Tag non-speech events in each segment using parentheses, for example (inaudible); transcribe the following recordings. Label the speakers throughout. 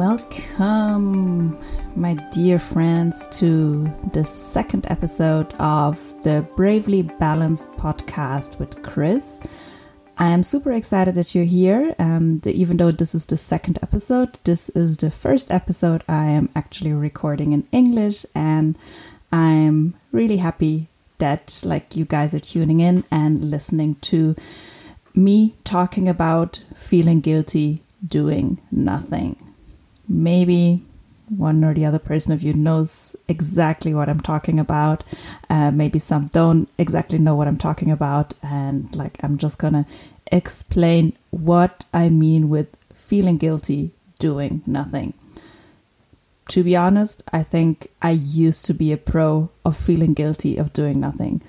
Speaker 1: Welcome, my dear friends, to the second episode of the Bravely Balanced podcast with Kris. I am super excited that you're here. Um, the, even though this is the second episode, this is the first episode I am actually recording in English, and I'm really happy that like you guys are tuning in and listening to me talking about feeling guilty doing nothing. Maybe one or the other person of you knows exactly what I'm talking about. Uh, maybe some don't exactly know what I'm talking about. And like, I'm just gonna explain what I mean with feeling guilty doing nothing. To be honest, I think I used to be a pro of feeling guilty of doing nothing.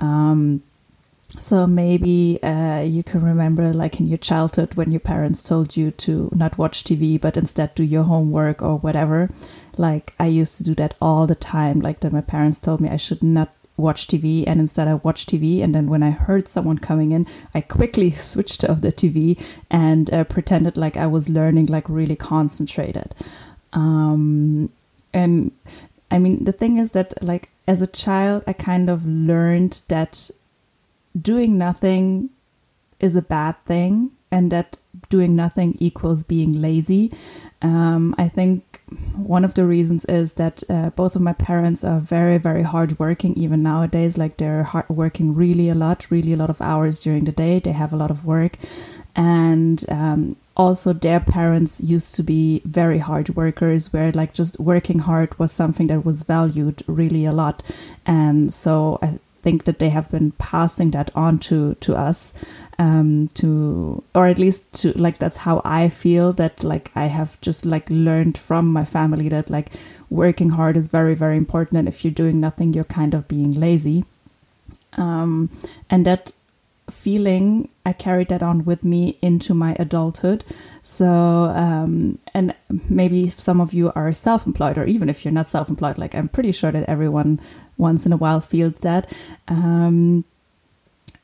Speaker 1: Um, so maybe uh, you can remember, like in your childhood, when your parents told you to not watch TV, but instead do your homework or whatever. Like I used to do that all the time. Like that, my parents told me I should not watch TV, and instead I watched TV. And then when I heard someone coming in, I quickly (laughs) switched off the TV and uh, pretended like I was learning, like really concentrated. Um, and I mean, the thing is that, like, as a child, I kind of learned that doing nothing is a bad thing and that doing nothing equals being lazy. Um, I think one of the reasons is that uh, both of my parents are very, very hardworking, even nowadays. Like they're hard working really a lot, really a lot of hours during the day. They have a lot of work. And um, also, their parents used to be very hard workers, where like just working hard was something that was valued really a lot. And so I think that they have been passing that on to to us um to or at least to like that's how i feel that like i have just like learned from my family that like working hard is very very important. And if you're doing nothing you're kind of being lazy. Um and that feeling i carried that on with me into my adulthood so um and maybe some of you are self-employed or even if you're not self-employed like i'm pretty sure that everyone once in a while feels that. Um,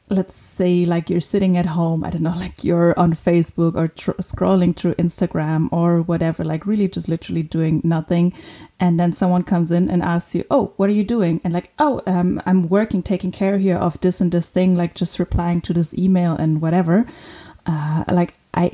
Speaker 1: let's say like you're sitting at home i don't know (laughs) like you're on facebook or tr- scrolling through instagram or whatever like really just literally doing nothing. And then someone comes in and asks you oh what are you doing? And like oh um, i'm working taking care here of this and this thing like just replying to this email and whatever. Uh, like i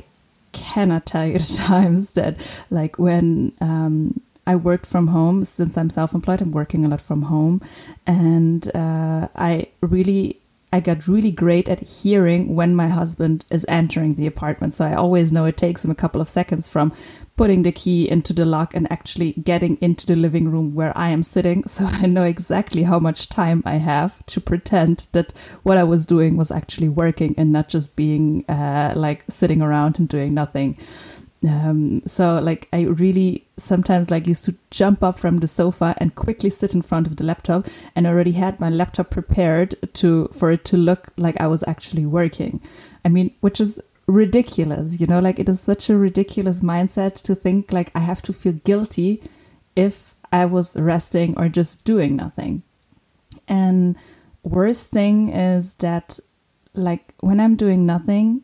Speaker 1: cannot tell you (laughs) the times that like when um, I worked from home since I'm self-employed. I'm working a lot from home, and uh, I really I got really great at hearing when my husband is entering the apartment. So I always know it takes him a couple of seconds from putting the key into the lock and actually getting into the living room where I am sitting. (laughs) So I know exactly how much time I have to pretend that what I was doing was actually working and not just being uh, like sitting around and doing nothing. Um, so like I really sometimes like used to jump up from the sofa and quickly sit in front of the laptop and already had my laptop prepared to for it to look like I was actually working. I mean, which is ridiculous, you know, like it is such a ridiculous mindset to think like I have to feel guilty if I was resting or just doing nothing. And worst thing is that like when I'm doing nothing,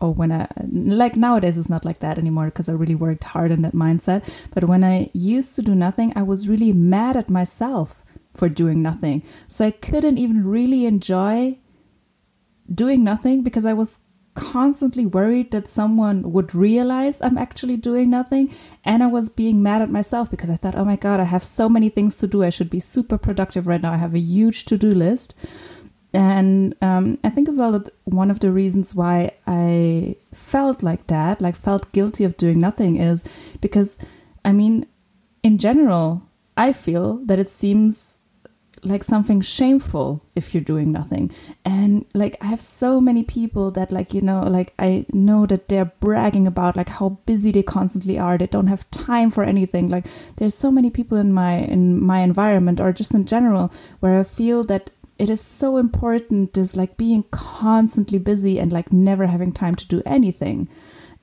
Speaker 1: or when I like nowadays it's not like that anymore because I really worked hard in that mindset. But when I used to do nothing, I was really mad at myself for doing nothing. So I couldn't even really enjoy doing nothing because I was constantly worried that someone would realize I'm actually doing nothing. And I was being mad at myself because I thought, oh my God, I have so many things to do. I should be super productive right now. I have a huge to do list. And um, I think as well that one of the reasons why I felt like that, like felt guilty of doing nothing, is because, I mean, in general, I feel that it seems like something shameful if you're doing nothing. And like, I have so many people that, like, you know, like, I know that they're bragging about like how busy they constantly are. They don't have time for anything. Like, there's so many people in my in my environment or just in general where I feel that it is so important is like being constantly busy and like never having time to do anything.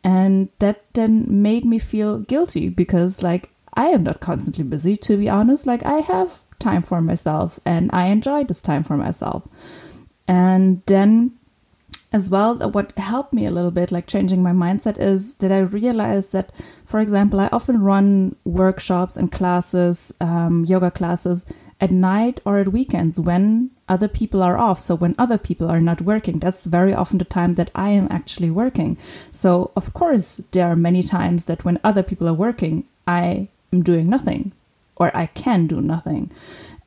Speaker 1: And that then made me feel guilty because like i am not constantly busy to be honest. Like i have time for myself and i enjoy this time for myself. And then as well, what helped me a little bit, like changing my mindset, is that I realized that, for example, I often run workshops and classes, um, yoga classes at night or at weekends when other people are off. So when other people are not working, that's very often the time that I am actually working. So of course, there are many times that when other people are working, I am doing nothing or I can do nothing.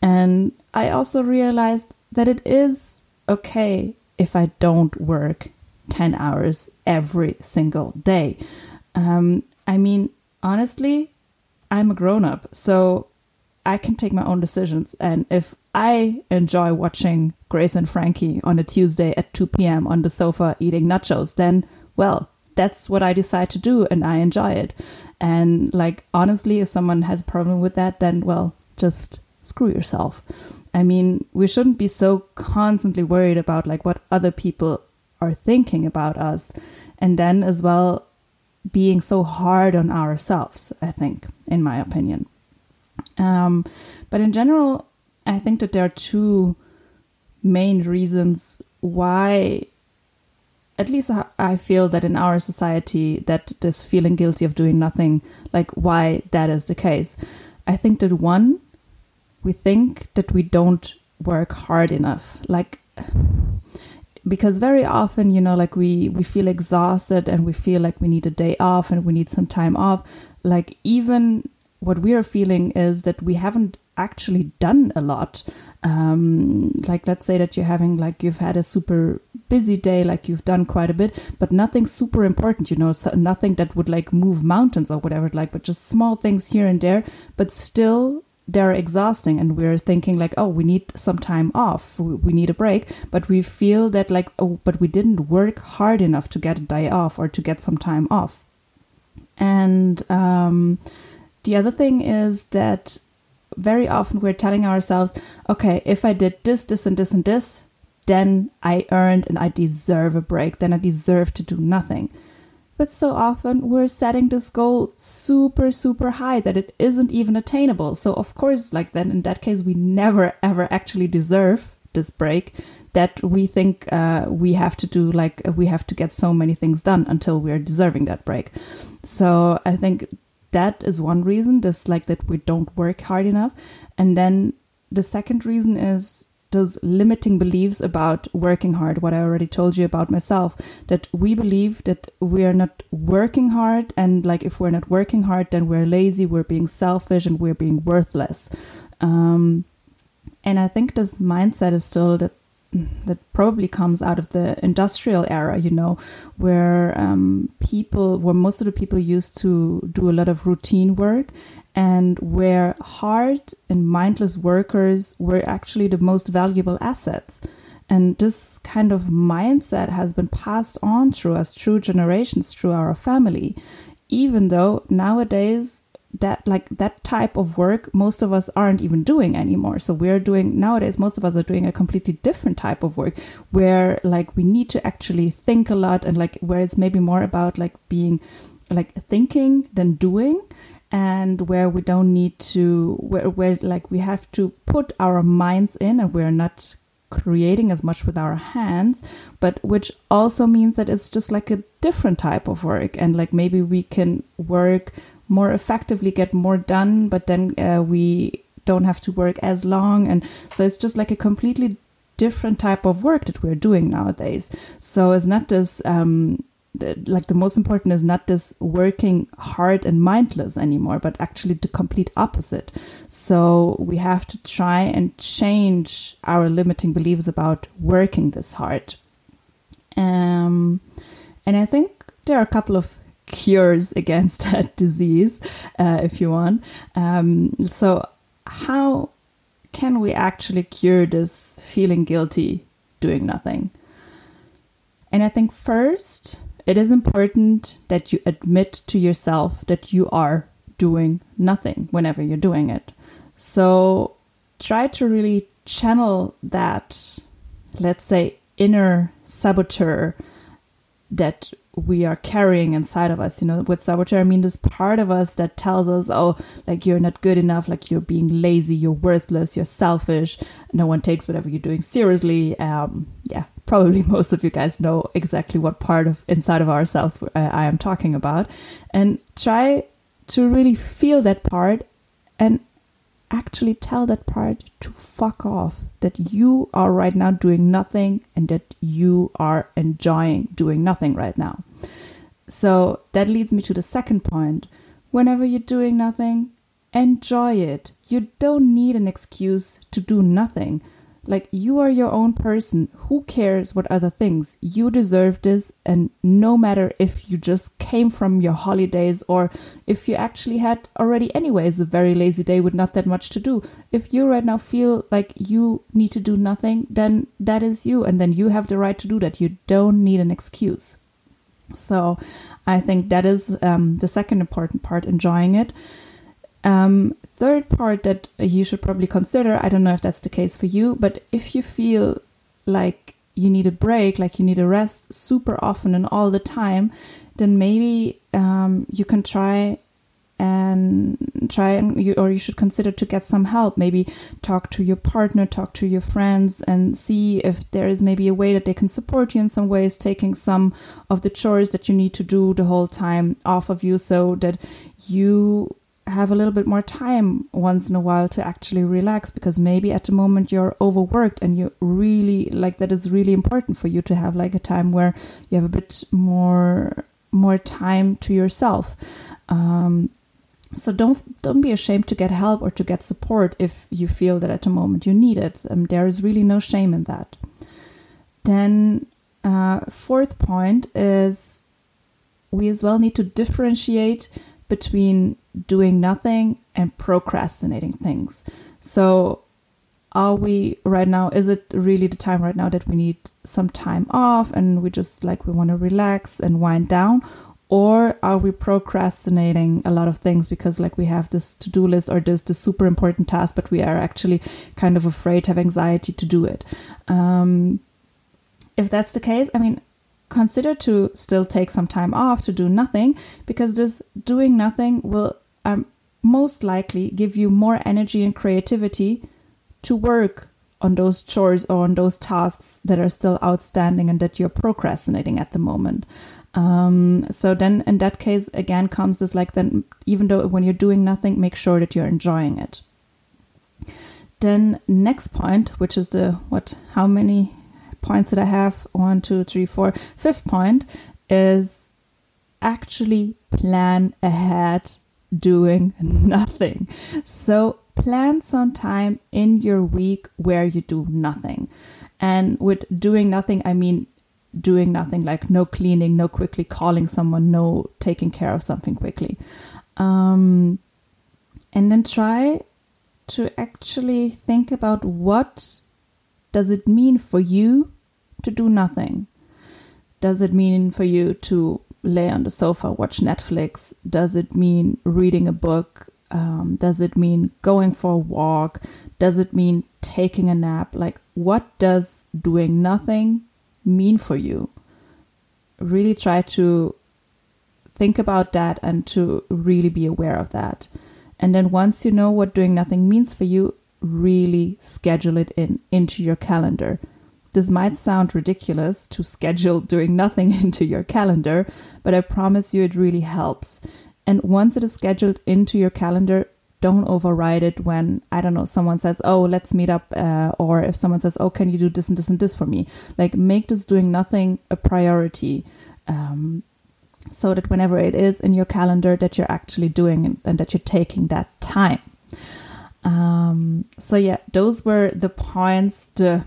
Speaker 1: And I also realized that it is okay if I don't work 10 hours every single day. Um, I mean, honestly, I'm a grown up. So I can take my own decisions. And if I enjoy watching Grace and Frankie on a Tuesday at 2 p.m. on the sofa eating nachos, then, well, that's what I decide to do and I enjoy it. And, like, honestly, if someone has a problem with that, then, well, just screw yourself. I mean, we shouldn't be so constantly worried about, like, what other people are thinking about us. And then, as well, being so hard on ourselves, I think, in my opinion. Um, but in general, I think that there are two main reasons why at least I feel that in our society that this feeling guilty of doing nothing, like why that is the case. I think that one, we think that we don't work hard enough. Like because very often, you know, like we we feel exhausted and we feel like we need a day off and we need some time off. Like even what we are feeling is that we haven't actually done a lot. Um, like, let's say that you're having, like, you've had a super busy day, like, you've done quite a bit, but nothing super important, you know, so nothing that would, like, move mountains or whatever, like, but just small things here and there, but still they're exhausting and we're thinking like oh we need some time off we need a break but we feel that like oh but we didn't work hard enough to get a day off or to get some time off and um, the other thing is that very often we're telling ourselves, okay, if I did this, this, and this, and this, then I earned and I deserve a break, then I deserve to do nothing. But so often we're setting this goal super, super high that it isn't even attainable. So, of course, like then in that case, we never ever actually deserve this break that we think uh, we have to do, like we have to get so many things done until we're deserving that break. So, I think that is one reason, just like that we don't work hard enough. And then the second reason is those limiting beliefs about working hard, what I already told you about myself, that we believe that we are not working hard. And like if we're not working hard, then we're lazy, we're being selfish, and we're being worthless. Um, and I think this mindset is still that that probably comes out of the industrial era, you know, where um, people, where most of the people used to do a lot of routine work and where hard and mindless workers were actually the most valuable assets. And this kind of mindset has been passed on through us, through generations, through our family, even though nowadays that like that type of work most of us aren't even doing anymore so we're doing nowadays most of us are doing a completely different type of work where like we need to actually think a lot and like where it's maybe more about like being like thinking than doing and where we don't need to where, where like we have to put our minds in and we're not creating as much with our hands, but which also means that it's just like a different type of work. And like maybe we can work more effectively, get more done, but then uh, we don't have to work as long. And so it's just like a completely different type of work that we're doing nowadays. So it's not this, um, like the most important is not this working hard and mindless anymore, but actually the complete opposite. So we have to try and change our limiting beliefs about working this hard. Um, and I think there are a couple of cures against (laughs) that disease, uh, if you want. Um, so, how can we actually cure this feeling guilty doing nothing? And I think first, it is important that you admit to yourself that you are doing nothing whenever you're doing it. So, try to really channel that, let's say, inner saboteur that we are carrying inside of us. You know, with saboteur, I mean this part of us that tells us, oh, like you're not good enough, like you're being lazy, you're worthless, you're selfish, no one takes whatever you're doing seriously. Um, yeah, probably (laughs) most of you guys know exactly what part of inside of ourselves I am talking about. And try to really feel that part and actually tell that part to fuck off. That you are right now doing nothing and that you are enjoying doing nothing right now. So that leads me to the second point. Whenever you're doing nothing, enjoy it. You don't need an excuse to do nothing. Like, you are your own person. Who cares what other things? You deserve this. And no matter if you just came from your holidays or if you actually had already, anyways, a very lazy day with not that much to do, if you right now feel like you need to do nothing, then that is you. And then you have the right to do that. You don't need an excuse. So I think that is um, the second important part, enjoying it. Um, third part that you should probably consider I don't know if that's the case for you, but if you feel like you need a break, like you need a rest super often and all the time, then maybe um, you can try and try and you or you should consider to get some help. Maybe talk to your partner talk to your friends and see if there is maybe a way that they can support you in some ways taking some of the chores that you need to do the whole time off of you so that you have a little bit more time once in a while to actually relax because maybe at the moment you're overworked and you really like that is really important for you to have like a time where you have a bit more more time to yourself. Um, so don't don't be ashamed to get help or to get support if you feel that at the moment you need it. Um, there is really no shame in that. Then uh, fourth point is we as well need to differentiate between doing nothing and procrastinating things. So, are we right now? Is it really the time right now that we need some time off and we just like we want to relax and wind down? Or are we procrastinating a lot of things because like we have this to do list or this, this super important task, but we are actually kind of afraid, have anxiety to do it? Um, if that's the case, I mean, consider to still take some time off to do nothing because this doing nothing will um, most likely give you more energy and creativity to work on those chores or on those tasks that are still outstanding and that you're procrastinating at the moment. Um, so then in that case again comes this like then even though when you're doing nothing, make sure that you're enjoying it. Then next point, which is the what how many points that I have one, two, three, four. Fifth point is actually plan ahead doing (laughs) nothing. So plan some time in your week where you do nothing. And with doing nothing, I mean doing nothing like no cleaning, no quickly calling someone, no taking care of something quickly. Um, and then try to actually think about what does it mean for you to do nothing? Does it mean for you to lay on the sofa, watch Netflix? Does it mean reading a book? Um, does it mean going for a walk? Does it mean taking a nap? Like, what does doing nothing mean for you? Really try to think about that and to really be aware of that. And then once you know what doing nothing means for you, really schedule it in into your calendar. This might sound ridiculous to schedule doing nothing (laughs) into your calendar, but I promise you it really helps. And once it is scheduled into your calendar, don't override it when I don't know someone says, "Oh, let's meet up," uh, or if someone says, "Oh, can you do this and this and this for me?" Like make this doing nothing a priority, um, so that whenever it is in your calendar, that you're actually doing and, and that you're taking that time. Um, so yeah, those were the points. The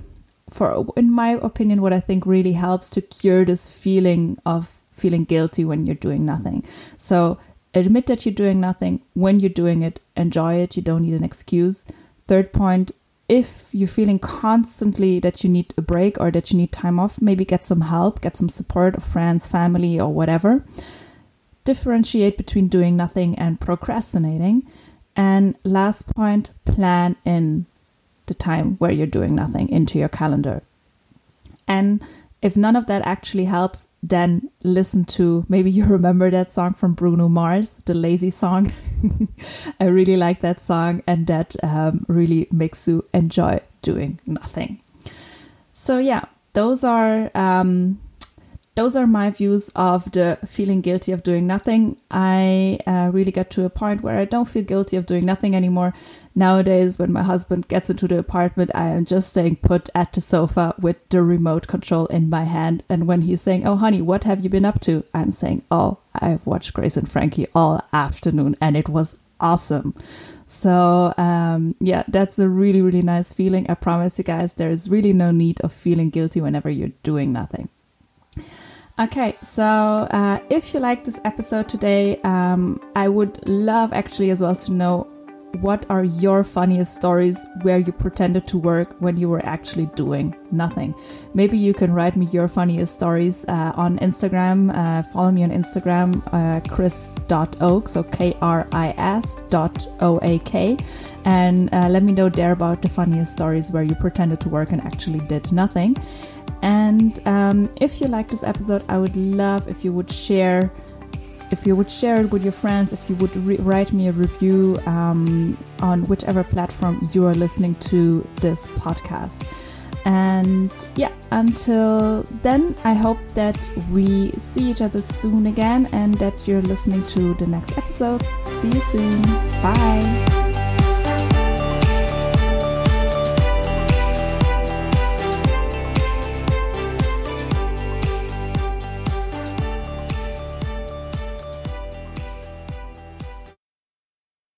Speaker 1: for in my opinion, what I think really helps to cure this feeling of feeling guilty when you're doing nothing. So admit that you're doing nothing. When you're doing it, enjoy it. You don't need an excuse. Third point, if you're feeling constantly that you need a break or that you need time off, maybe get some help, get some support of friends, family, or whatever. Differentiate between doing nothing and procrastinating. And last point, plan in the time where you're doing nothing into your calendar. And if none of that actually helps, then listen to maybe you (laughs) remember that song from Bruno Mars, the lazy song. (laughs) I really like that song, and that um, really makes you enjoy doing nothing. So, yeah, those are um, those are my views of the feeling guilty of doing nothing. I uh, really got to a point where I don't feel guilty of doing nothing anymore. Nowadays, when my husband gets into the apartment, I am just staying put at the sofa with the remote control in my hand. And when he's saying, Oh, honey, what have you been up to? I'm saying, Oh, I've watched Grace and Frankie all afternoon and it was awesome. So, um, yeah, that's a really, really nice feeling. I promise you guys, there is really no need of feeling guilty whenever you're doing nothing. Okay, so uh, if you like this episode today, um, I would love actually as well to know what are your funniest stories where you pretended to work when you were actually doing nothing? Maybe you can write me your funniest stories uh, on Instagram. Uh, follow me on Instagram, uh, kris.oak, so K R I S dot O A K, and uh, let me know there about the funniest stories where you pretended to work and actually did nothing. And um, if you like this episode, I would love if you would share if you would share it with your friends, if you would write me a review um, on whichever platform you are listening to this podcast. And yeah, until then, I hope that we see each other soon again and that you're listening to the next episodes. See you soon. Bye.